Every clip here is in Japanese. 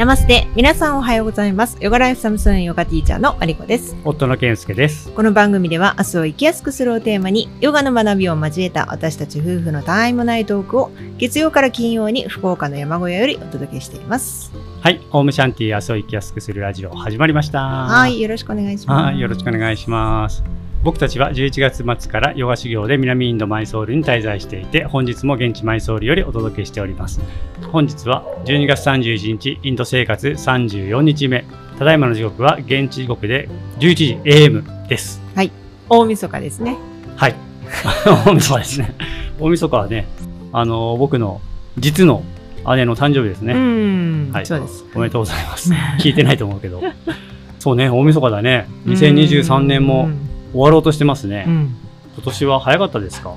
ナマステ。皆さんおはようございます。ヨガライフサムスンヨガティーチャーのマリコです。夫の健介です。この番組では明日を生きやすくするをテーマにヨガの学びを交えた私たち夫婦のたわいもないトークを月曜から金曜に福岡の山小屋よりお届けしています。はい、オウムシャンティー明日を生きやすくするラジオ始まりました。はい。よろしくお願いします。はい、よろしくお願いします。僕たちは11月末からヨガ修行で南インドマイソールに滞在していて、本日も現地マイソールよりお届けしております。本日は12月31日、インド生活34日目。ただいまの時刻は現地時刻で11時 AM です。大晦日ですねはい。大晦日ですね。大晦日はね、あの僕の実の姉の誕生日ですね。うん、はいそうですおめでとうございます。聞いてないと思うけど。そうね、大晦日だね。2023年も終わろうとしてますね。うん。うん今年は早かったですか？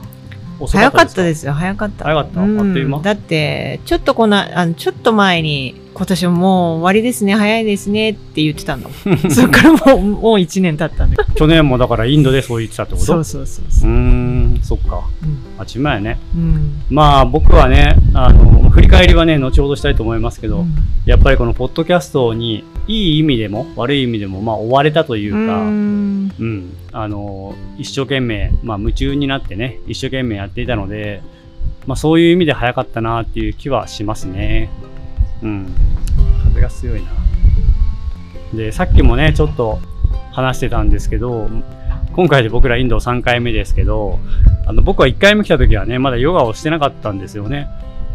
遅早かったでですすよ。早かった。早かった。うん。あっという間。だってちょっとこのあのちょっと前に今年ももう終わりですね。早いですね。って言ってたの。そっからもうもう1年経ったんで。か去年もだからインドでそう言ってたってこと？そうそうそうそう。ん、そっか。うん。あっちまやね。うん。まあ僕はね、あの、振り返りはね、後ほどしたいと思いますけど、うんやっぱりこのポッドキャストに、いい意味でも悪い意味でも、まあ追われたというか、うんうん、あの一生懸命、まあ、夢中になってね一生懸命やっていたので、まあ、そういう意味で早かったなっていう気はしますね。うん、風が強いな。でさっきもねちょっと話してたんですけど今回で僕らインド3回目ですけどあの僕は1回目来た時はねまだヨガをしてなかったんですよね。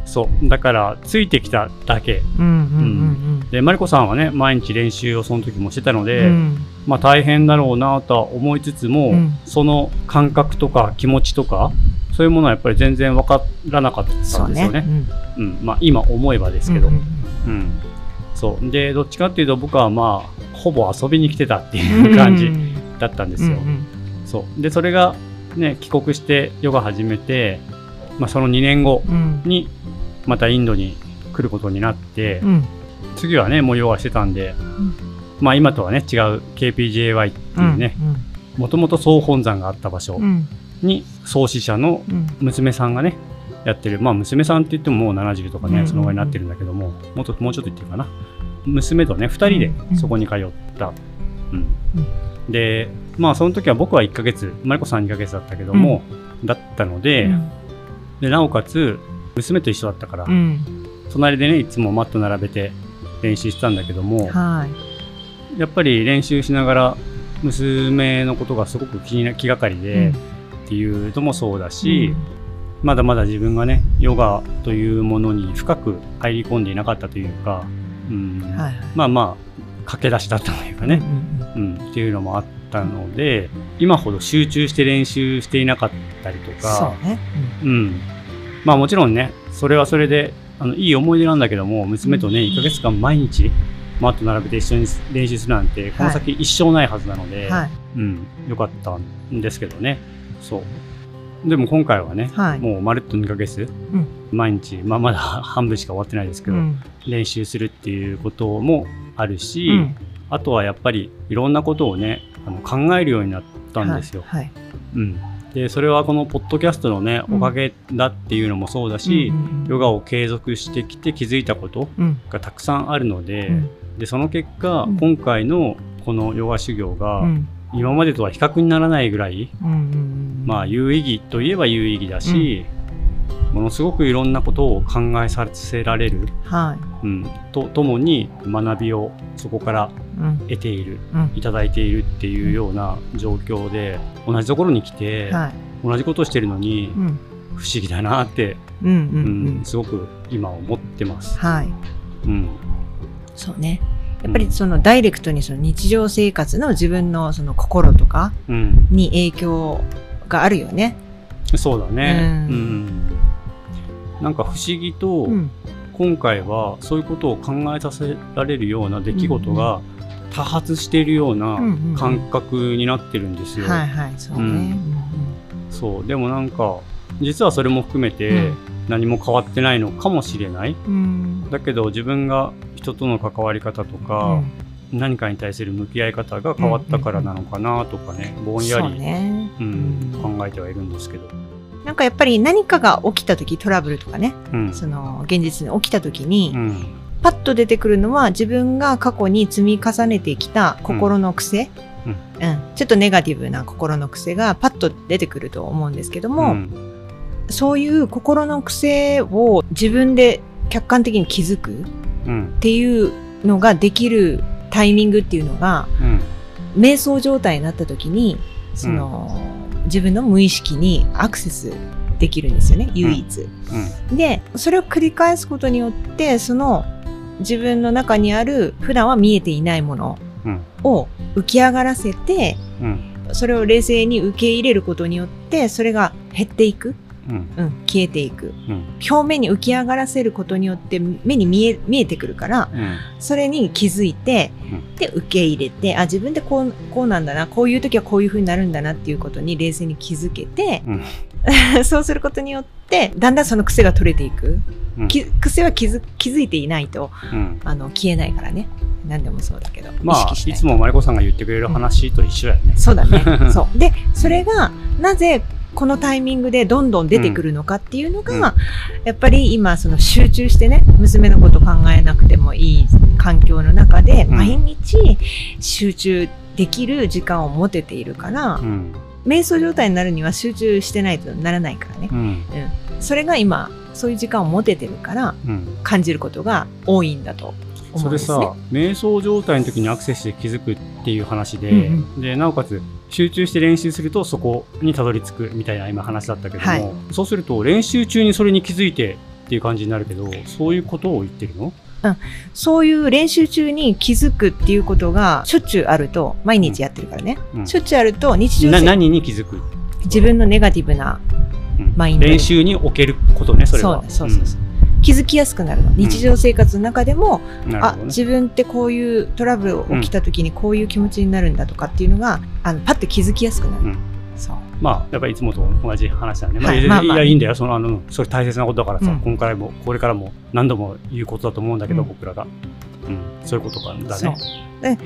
そう。だからついてきただけ。うんうんでマリコさんはね毎日練習をその時もしてたのうんで、うん。まあ大変だろうなとは思いつつも、うん。その感覚とか気持ちとかそういうものはやっぱり全然分からなかったんですよね。うん。まあ、今思えばですけど、ううんん。そう。でどっちかっていうと僕はまあほぼ遊びに来てたっていう感じだったんですよ。うんそう。でそれが、ね、帰国してヨガ始めて、まあ、その2年後うん。にまたインドに来ることになって、うん。次はねもうヨガしてたんで、ん。まあ今とはね違う KPJY っていうねもともと総本山があった場所、うん。に創始者のうん。娘さんがねやってる。まあ娘さんって言ってももう70とかね、うん。そのぐらいになってるんだけどももっともうちょっと言ってるかな。娘とね2人でそこに通った、うん。でまあその時は僕は1ヶ月マリコさん2ヶ月だったけども、だったので,、うん。でなおかつ娘と一緒だったから、うん。隣でねいつもマット並べて練習してたんだけどもはい。やっぱり練習しながら娘のことがすごく気にな気がかりで、っていうのもそうだし、まだまだ自分がねヨガというものに深く入り込んでいなかったというか、うん。うんはいはい。まあまあ駆け出しだったというかね、うんっていうのもあったので今ほど集中して練習していなかったりとそかうねうんまあもちろんねそれはそれであのいい思い出なんだけども娘とね1ヶ月間毎日マット並べて一緒に練習するなんてこの先一生ないはずなので、はい。うん、よかったんですけどね。そう。でも今回はね、はい。もうまるっと2ヶ月、うん。毎日、まあまだ半分しか終わってないですけど、うん。練習するっていうこともあるし、うん。あとはやっぱりいろんなことをね、あの考えるようになったんですよ。はい。はい。うん。で、それはこのポッドキャストのね、うん。おかげだっていうのもそうだし、うんヨガを継続してきて気づいたことうん。がたくさんあるので、うん。でその結果、うん。今回のこのヨガ修行が、うん。今までとは比較にならないぐらい、うんうんまあ有意義といえば有意義だし、ものすごくいろんなことを考えさせられる、はい。うん、とともに学びをそこからうん。得ているうん。いただいているっていうような状況で同じところに来て、はい。同じことをしてるのにうん。不思議だなって、うんうんううんんすごく今思ってます。はい。うん。そうね。やっぱりそのダイレクトにその日常生活の自分のその心とかうん、に影響があるよね。そうだね、ううんんなんか不思議と、うん今回はそういうことを考えさせられるような出来事が多発しているような感覚になってるんですよ。はいはいそうね。うんそうでもなんか実はそれも含めてうん何も変わってないのかもしれない。うんうんだけど自分が人との関わり方とうか、ん何かに対する向き合い方が変わったからなのかなとかね、ぼんやり、ね。うんうん考えてはいるんですけど。なんかやっぱり何かが起きた時トラブルとかね、うん。その現実に起きた時に、うん。パッと出てくるのは自分が過去に積み重ねてきた心の癖、うん。うん。ちょっとネガティブな心の癖がパッと出てくると思うんですけども、うん。そういう心の癖を自分で客観的に気づくっうん。ていうのができるタイミングっていうのがうん。瞑想状態になった時にその、自分の無意識にアクセスできるんですよね唯一。うん。でそれを繰り返すことによってその自分の中にある普段は見えていないものうん。を浮き上がらせてうん。それを冷静に受け入れることによってそれが減っていく、うん。うん、消えていく。うん。表面に浮き上がらせることによって目に見え見えてくるからうん。それに気づいて、うん。で受け入れてあ自分でこうこうなんだなこういう時はこういう風になるんだなっていうことに冷静に気づけて、そうすることによってだんだんその癖が取れていく、癖は気づ気づいていないとうん。あの消えないからね。何でもそうだけど、まあいいつもマリコさんが言ってくれる話と一緒やね。そうだね。そう。でそれがなぜこのタイミングでどんどん出てくるのかっていうのが、うん。やっぱり今その集中してね娘のこと考えなくてもいい環境の中でうん。毎日集中できる時間を持てているから、うん。瞑想状態になるには集中してないとならないからね。う、ん。それが今そういう時間を持ててるからうん。感じることが多いんだとうれですね。さ、瞑想状態の時にアクセスして気づくっていう話で、うん。でなおかつ集中して練習するとそこにたどり着くみたいな今話だったけども、はい。そうすると練習中にそれに気づいてっていう感じになるけどそういうことを言ってるの？そういう練習中に気づくっていうことがしょっちゅうあると毎日やってるからね、うん。しょっちゅうあると日常何に気づく、自分のネガティブなうん。マインド練習におけることねそれは。そうそうそうそう、気づきやすくなるの。日常生活の中でも、あうんね。自分ってこういうトラブル起きた時にこういう気持ちになるんだとかっていうのがあのパッと気づきやすくなる、うん。そう。まあやっぱりいつもと同じ話だね、まあいやはい。まあまあ。いやいいんだよ。そのあのそれ大切なことだからさ、うん。今回もこれからも何度も言うことだと思うんだけど、うん。僕らが、うん、そういうことかだね。で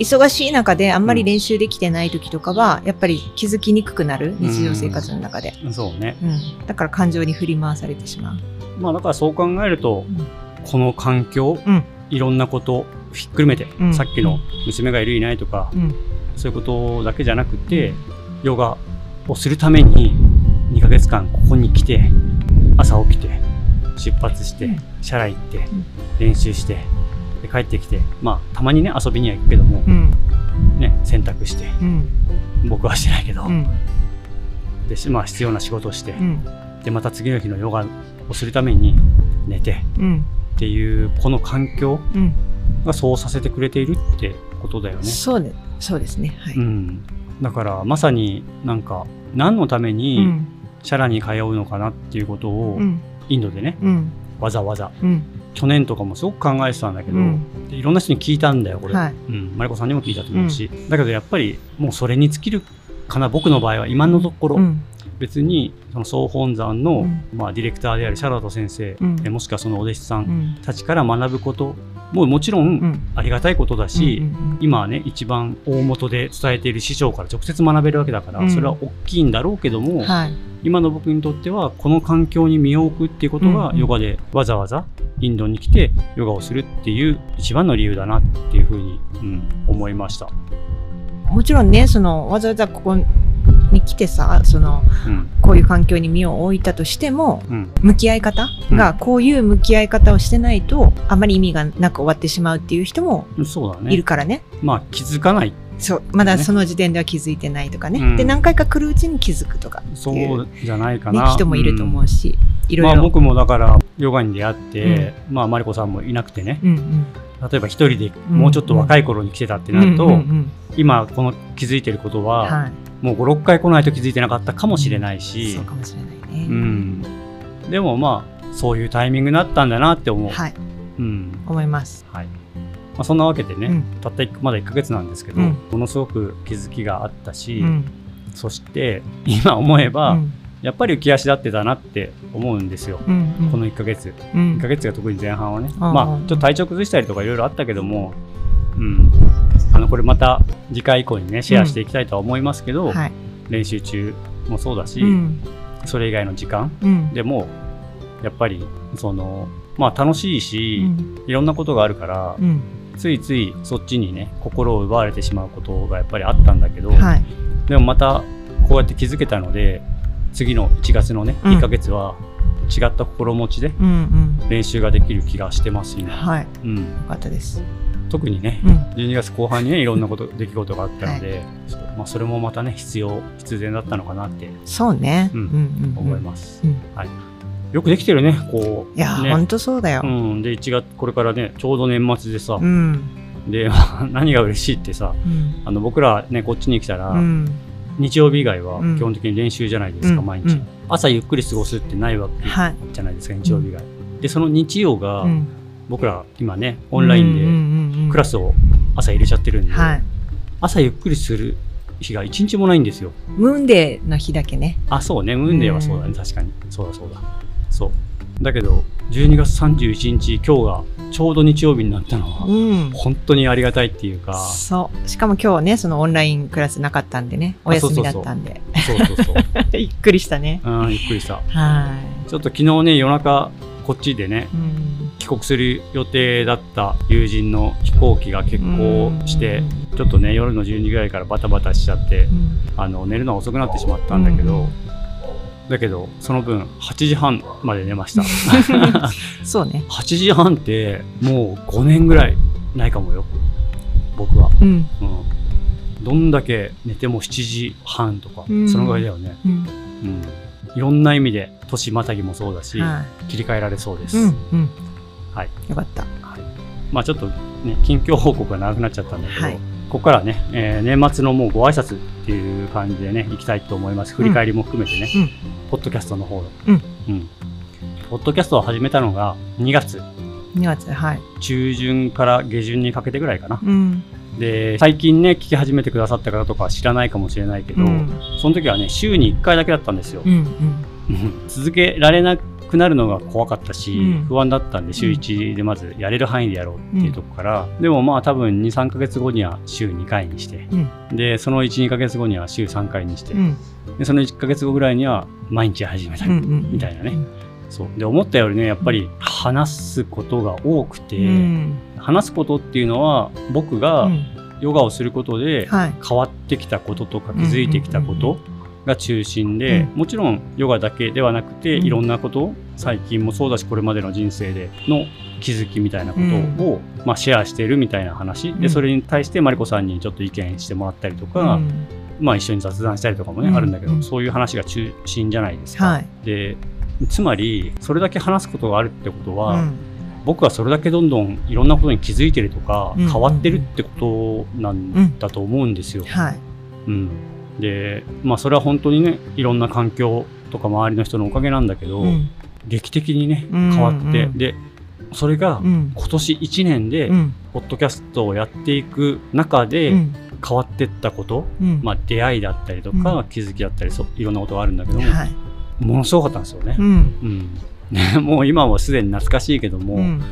忙しい中であんまり練習できてない時とかは、やっぱり気づきにくくなる日常生活の中で、そうね。うん。だから感情に振り回されてしまう、まあだからそう考えると、うん。この環境、うん。いろんなことをひっくるめて、うん。さっきの娘がいるいないとか、うん。そういうことだけじゃなくて、ヨガをするために2ヶ月間ここに来て朝起きて出発して、うん。シャラ行って、ん。練習してで帰ってきてまあたまにね遊びには行くけども、うん。ね洗濯してうん。僕はしてないけど、うん。でしまあ必要な仕事をして、うん。でまた次の日のヨガをするために寝てうん。っていうこの環境うん。がそうさせてくれているってことだよね。そうでそうですね。はい、うん、だからまさになんか何のためうにん。シャラに通うのかなっていうことをうん。インドでねうん。わざわざうん去年とかもすごく考えてたんだけど、うん。でいろんな人に聞いたんだよこれ、はい。うん、マリコさんにも聞いたと思うし、だけどやっぱりもうそれに尽きるかな僕の場合は今のところ、うん。別にその総本山の、うん。まあ、ディレクターであるシャラト先生、もしくはそのお弟子さうん。んたちから学ぶことももちろんうん。ありがたいことだし、うんうん今はね一番大元で伝えている師匠から直接学べるわけだから、うん。それは大きいんだろうけども、はい。今の僕にとってはこの環境に身を置くっていうことがうんうん。ヨガでわざわざインドに来てヨガをするっていう一番の理由だなっていうふうに、うん、思いました。もちろんねそのわざわざここに来てさそのうん。こういう環境に身を置いたとしてもうん。向き合い方がこういう向き合い方をしてないとあまり意味がなく終わってしまうっていう人もいるね。からね。まあ気づかない。そう。まだね。その時点では気づいてないとかね、うん。で何回か来るうちに気づくとかそううじゃないかねな。人もいると思うし、いろまあいろ、僕もだからヨガに出会って、まあマリコさんもいなくてね。うんうん。例えば一人でもうちょっと若い頃に来てたってなると、うんうんうん。今この気づいてることは、はい。もう56回来ないと気づいてなかったかもしれないし、そうかもしれないね、うん、でもまあそういうタイミングになったんだなって思う、はい。うん。思います。はい。まあ、そんなわけでね、うん。たった1まだ1ヶ月なんですけど、うん。ものすごく気づきがあったし、うん。そして今思えば、うんやっぱり浮き足立ってたなって思うんですよ、うんうん。この1ヶ月。うん。1ヶ月が特に前半はね、うんまあちょっと体調崩したりとかいろいろあったけども、うん、あのこれまた次回以降にねシェアしていきたいとは思いますけど、はい。練習中もそうだし、うん。それ以外の時間。うん。でもやっぱりそのまあ楽しいし、いろんなことがあるから、うん。ついついそっちにね心を奪われてしまうことがやっぱりあったんだけど、はい。でもまたこうやって気づけたので次の1月のねうん。1ヶ月は違った心持ちで練習ができる気がしてます今、はい。ようん、かったです。特にねうん。12月後半にねいろんなこと 出来事があったので、そうまあ、それもまたね必要必然だったのかなってそうね。うん。思います、うん。はい、よくできてるねこういやね。ほんとそうだよ。うん、で1月これからねちょうど年末でさ、うん。で 何が嬉しいってさうん。あの僕らねこっちに来たら、うん日曜日以外はうん。基本的に練習じゃないですか、うん。毎日、うん。朝ゆっくり過ごすってないわけはいじゃないですか日曜日以外、でその日曜が、うん。僕ら今ねオンラインでクラススを朝入れちゃってるんで、はい。朝ゆっくりする日が一日もないんですよ。ムーンデーの日だけね。あそうね。ムーンデーはそうだね、うん。確かに。そうだそうだ。そう。だけど12月31日今日がちょうど日曜日になったのは、うん。本当にありがたいっていうか。そう。しかも今日はねそのオンラインクラスなかったんでねお休みだったんで。そうそうそう。びっくりしたね。うんゆっくりした。はちょっと昨日ね夜中こっちでねいうん。帰国する予定だった友人の飛行機が欠航してちょっとね夜の12時ぐらいからバタバタしちゃってうん。あの寝るのが遅くなってしまったんだけど、だけどその分8時半まで寝ました。そうね。8時半ってもう5年ぐらいないかもよ。僕は、うん。うん、どんだけ寝ても7時半とか、うん。そのぐらいだよね、うん。うん、いろんな意味で年またぎもそうだし、は切り替えられそうです、いうんうん。はい。よかった。はい。まあちょっとね近況報告が長くなっちゃったんだけど、はいここからね、えー年末のもうご挨拶っていう感じでね行きたいと思います。振り返りも含めてね、うん。ポッドキャストの方の。うん。うん。ポッドキャストを始めたのが2月。2月はい。中旬から下旬にかけてぐらいかな。うん。で最近ね聞き始めてくださった方とかは知らないかもしれないけど、うん。その時はね週に1回だけだったんですよ、うんうん。続けられなくなるのが怖かったし、うん。不安だったんで週1でまずやれる範囲でやろうっていうとこから、でもまあ多分23ヶ月後には週2回にして、うん。でその12ヶ月後には週3回にして、うん。でその1ヶ月後ぐらいには毎日始めたみたいなね。そう。で思ったよりねやっぱり話すことが多くて、うん。話すことっていうのは僕がうん。ヨガをすることではい。変わってきたこととか気づいてきたことが中心で、うん。もちろんヨガだけではなくて、うん。いろんなことを最近もそうだしこれまでの人生での気づきみたいなことを、まあ、シェアしてるみたいな話。でうん。それに対してマリコさんにちょっと意見してもらったりとか、うん。まあ、一緒に雑談したりとかもね、うん。あるんだけど、うん。そういう話が中心じゃないですか。はい。でつまりそれだけ話すことがあるってことは、うん。僕はそれだけどんどんいろんなことに気づいてるとか、うん。変わってるってことなんだと思うんですよ。はい。うんでまあそれは本当にねいろんな環境とか周りの人のおかげなんだけど、うん。劇的にねうん変わって、うんでそれがうん。今年1年でうん。ポッドキャストをやっていく中でうん。変わってったこと、うん。まあ、出会いだったりとか、うん。気づきだったりそういろんなことがあるんだけども、はい。ものすごかったんですよね。うん。うん。ね、もう今はすでに懐かしいけども、うん。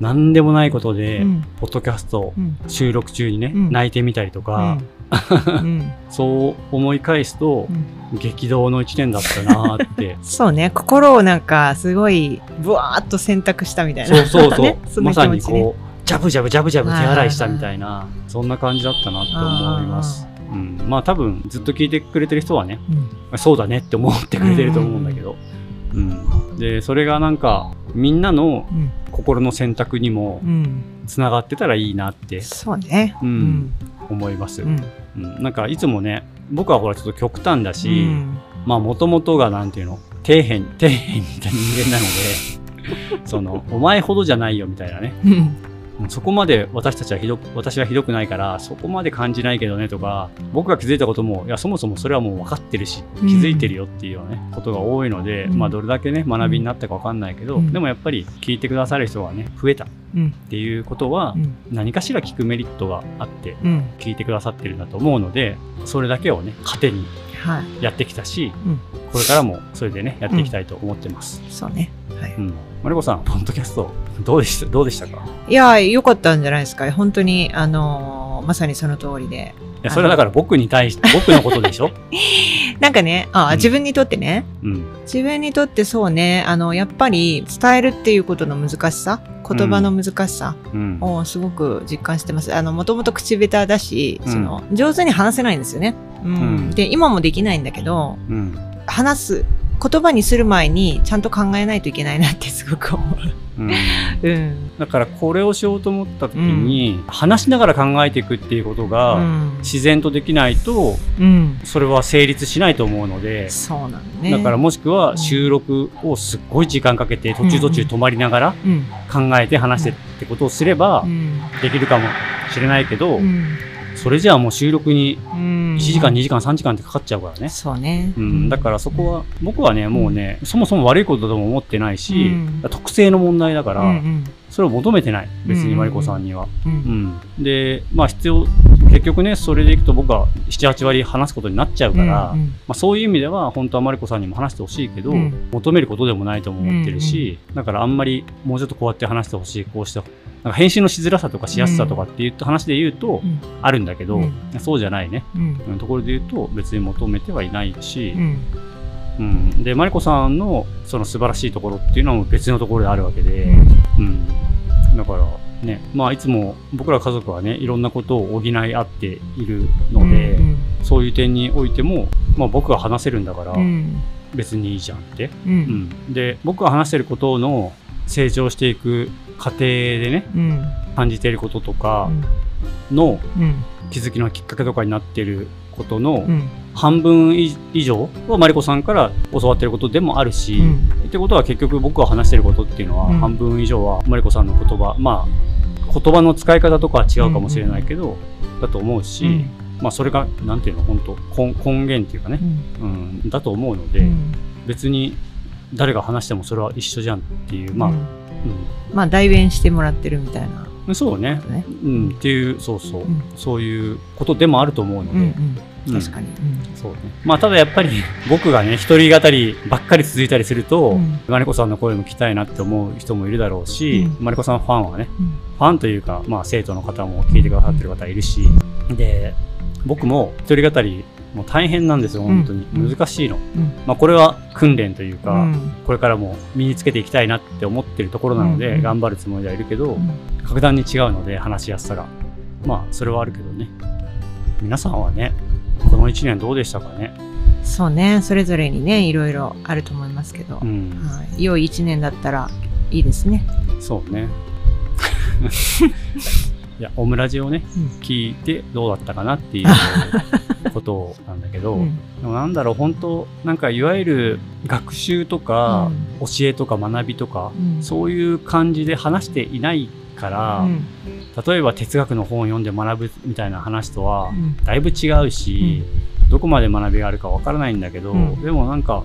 何でもないことで、うん。ポッドキャストうん。収録中にね、うん。泣いてみたりとか、うん。そう思い返すとう、ん。激動の1年だったなーって。そうね。心をなんかすごいブワーッと選択したみたいな。そうそうそう、ね。そのまさにこうジャブジャブジャブジャブ手洗いしたみたいなそんな感じだったなって思います。うん、まあ多分ずっと聞いてくれてる人はねうん。そうだねって思ってくれてると思うんだけど、うんでそれがなんかみんなのうん。心の選択にもうん。つながってたらいいなってそうね。うん。うん。思います。うん。うん、なんかいつもね僕はほらちょっと極端だし、うん。まあもともとがなんていうの底辺底辺にいた人間なので そのお前ほどじゃないよみたいなね。うんそこまで私たちはひどく私はひどくないからそこまで感じないけどねとか僕が気づいたこともいやそもそもそれはもう分かってるし気づいてるよっていうようなね、ことが多いので、うん。まあどれだけね学びになったか分かんないけど、うん。でもやっぱり聞いてくださる人がね増えたっうんていうことはうん。何かしら聞くメリットがあってうん。聞いてくださってるんだと思うのでそれだけをね糧にはいやってきたし、うん。これからもそれでねやっていきたいと思ってます。そうね。はい。うん、マリコさんポッドキャストどうでした？どうでしたか？いや良かったんじゃないですか。本当にあのーまさにその通りで。やそれはだから僕に対して僕のことでしょ、なんかねあ、うん。自分にとってね。うん。自分にとってそうね。あのやっぱり伝えるっていうことの難しさ言葉の難しさうん。をすごく実感してます。あのもともと口下手だし、うん。その上手に話せないんですよね、うん。うんで今もできないんだけどうん。話す言葉にする前にちゃんと考えないといけないなってすごく思う。ん。う、うん。だからこれをしようと思った時に、話しながら考えていくっていうことうがん。自然とできないとうん、それは成立しないと思うので、そうなのね。だからもしくは収録をすっごい時間かけて途中途中止まりながらうん。考えて話してってことをすればうん。できるかもしれないけど、うんそれじゃあもう収録にうん。1時間2時間3時間ってかかっちゃうからね。そうね、うん、だからそこは僕はねもうねそもそも悪いことだとも思ってないし、うん。特性の問題だから、それを求めてない。別にマリコさんには。ううん。ん、でまあ必要結局ねそれでいくと僕は78割話すことになっちゃうから、うんまあ、そういう意味では本当はマリコさんにも話してほしいけど、うん。求めることでもないとも思ってるし、だからあんまりもうちょっとこうやって話してほしいこうしてなんか返信のしづらさとかしやすさとかっていう話で言うとうん。あるんだけど、うん。そうじゃないね、うん。うんところで言うと別に求めてはいないし、うん。うん、でマリコさんのその素晴らしいところっていうのは別のところであるわけで、うん、だからねまあいつも僕ら家族はねいろんなことを補い合っているので、うんそういう点においても、まあ、僕が話せるんだからうん。別にいいじゃんって、ううんん、で僕が話してることの成長していく過程でねうん。感じていることとかうん。のうん。気づきのきっかけとかになっていることのうん。半分以以上はマリコさんから教わってることでもあるし、うん。ってことは結局僕が話してることっていうのはうん。半分以上はマリコさんの言葉、まあ言葉の使い方とかは違うかもしれないけど、だと思うし、うん。まあそれがなんていうの本当根根源っていうかね。う、ん。うん、だと思うので、うん。別に誰が話してもそれは一緒じゃんっていうまあ、ううん。んまあ代弁してもらってるみたいな。そうね。うん、っていうそうそう、うん。そういうことでもあると思うので、うんうんうん確かに。そうね。まあただやっぱり 僕がね一人語りばっかり続いたりすると、うん。マリコさんの声も聞きたいなって思う人もいるだろうし、うん。マリコさんファンはねうん。ファンというか、まあ、生徒の方も聞いてくださってる方いるし、で僕も一人語りもう大変なんですよ本当に、うん。難しいの、うん。まあ、これは訓練というか、うん。これからも身につけていきたいなって思ってるところなので、うん。頑張るつもりではいるけど、うん。格段に違うので話しやすさが。まあそれはあるけどね。皆さんはねこの1年どうでしたかね？そうね。それぞれにねいろいろあると思いますけど、うん。はい、良い一年だったらいいですね。そうね いやオムラジをねうん。聞いてどうだったかなっていう ことなんだけど、うん。でもなんだろう本当なんかいわゆる学習とか、教えとか学びとか、うん。そういう感じで話していないから、うん。例えば哲学の本を読んで学ぶみたいな話とはうん。だいぶ違うし、どこまで学びがあるかわからないんだけど、うん。でもなんか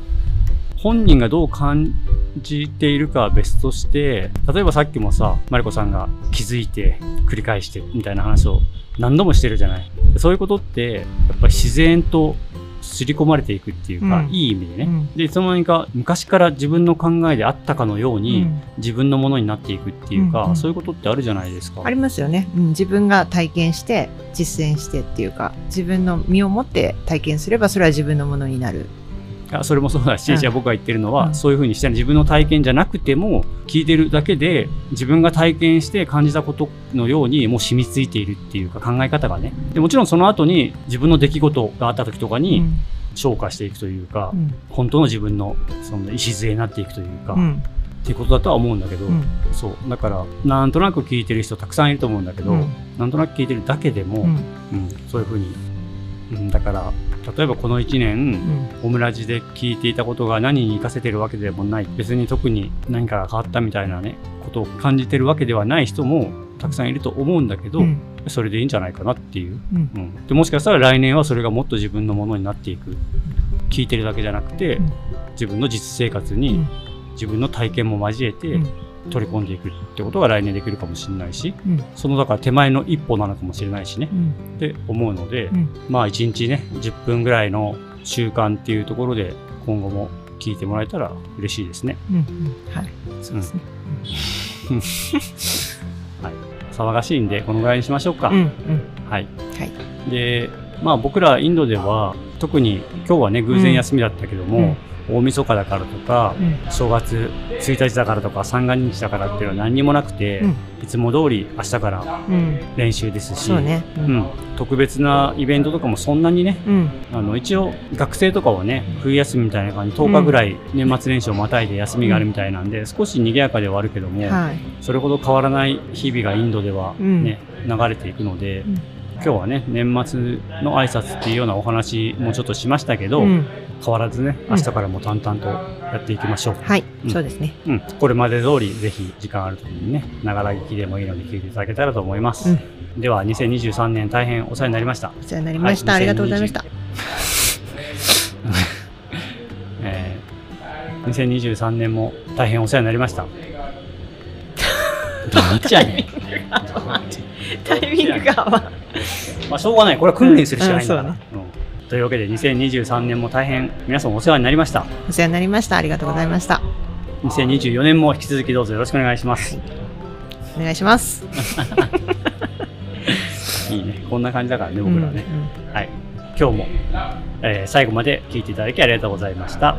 本人がどう感じているかは別として例えばさっきもさマリコさんが気づいて繰り返してみたいな話を何度もしてるじゃない。そういうことってやっぱり自然と刷り込まれていくっていうか、うん。いい意味でね、うん。でいつの間にか昔から自分の考えであったかのように、自分のものになっていくっていうか、うんうん。そういうことってあるじゃないですか。ありますよね、うん、自分が体験して実践してっていうか自分の身をもって体験すればそれは自分のものになる。いやそれもそうだし、うん。じゃあ僕が言ってるのは、うん。そういうふうにして自分の体験じゃなくても聞いてるだけで自分が体験して感じたことのようにもう染みついているっていうか考え方がね。でもちろんその後に自分の出来事があった時とかうにん。消化していくというか、うん。本当の自分のその礎になっていくというか、っうん。ていうことだとは思うんだけど、うん。そう。だからなんとなく聞いてる人たくさんいると思うんだけど、うん。なんとなく聞いてるだけでも、うん。うんそういうふうに、うん、だから例えばこの1年、うん。オムラジで聞いていたことが何に活かせてるわけでもない。別に特に何かが変わったみたいなねことを感じてるわけではない人もたくさんいると思うんだけど、うん。それでいいんじゃないかなっていう、うん。うん、でもしかしたら来年はそれがもっと自分のものになっていく。聞いてるだけじゃなくて、うん。自分の実生活にうん。自分の体験も交えてうん取り込んでいくってことが来年できるかもしれないしうん。そのだから手前の一歩なのかもしれないしね。うん。って思うので、うん。まあ1日ね10分ぐらいの習慣っていうところで今後も聞いてもらえたら嬉しいですね。うんうん。はい。そうですね。騒がしいんでこのぐらいにしましょうか。うんうん。はい、はい。でまあ僕らインドでは特に今日はね偶然休みだったけども、うん大晦日だからとか、うん。正月1日だからとか三が日だからっていうのは何にもなくて、うん。いつも通り明日からうん。練習ですしそうん。ん、特別なイベントとかもそんなにねうん。あの一応学生とかはね冬休みみたいな感じ10日ぐらい年末年始をまたいで休みがあるみたいなんで、少し賑やかではあるけども、はい。それほど変わらない日々がインドではね、流れていくので、うん。今日はね年末の挨拶っていうようなお話もちょっとしましたけど、うん変わらずねうん。明日からも淡々とやっていきましょう、はいうん。そうですね。うん、これまで通りぜひ時間ある時にねながら聞きでもいいので聞いていただけたらと思います、うん。では2023年大変お世話になりました。お世話になりました、はい。ありがとうございました。えー2023年も大変お世話になりました。どっちやねん。タイミングが合わん。まあ、しょうがない。これは訓練するしかないんだから。うんうんというわけで、2023年も大変皆さんお世話になりました。お世話になりましたありがとうございました2024年も引き続きどうぞよろしくお願いします。お願いします いいね。こんな感じだからね、僕らね。うんはい。今日も、えー最後まで聞いていただきありがとうございました。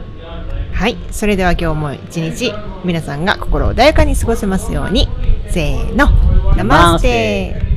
はいそれでは今日も一日皆さんが心穏やかに過ごせますようにせーのナマステ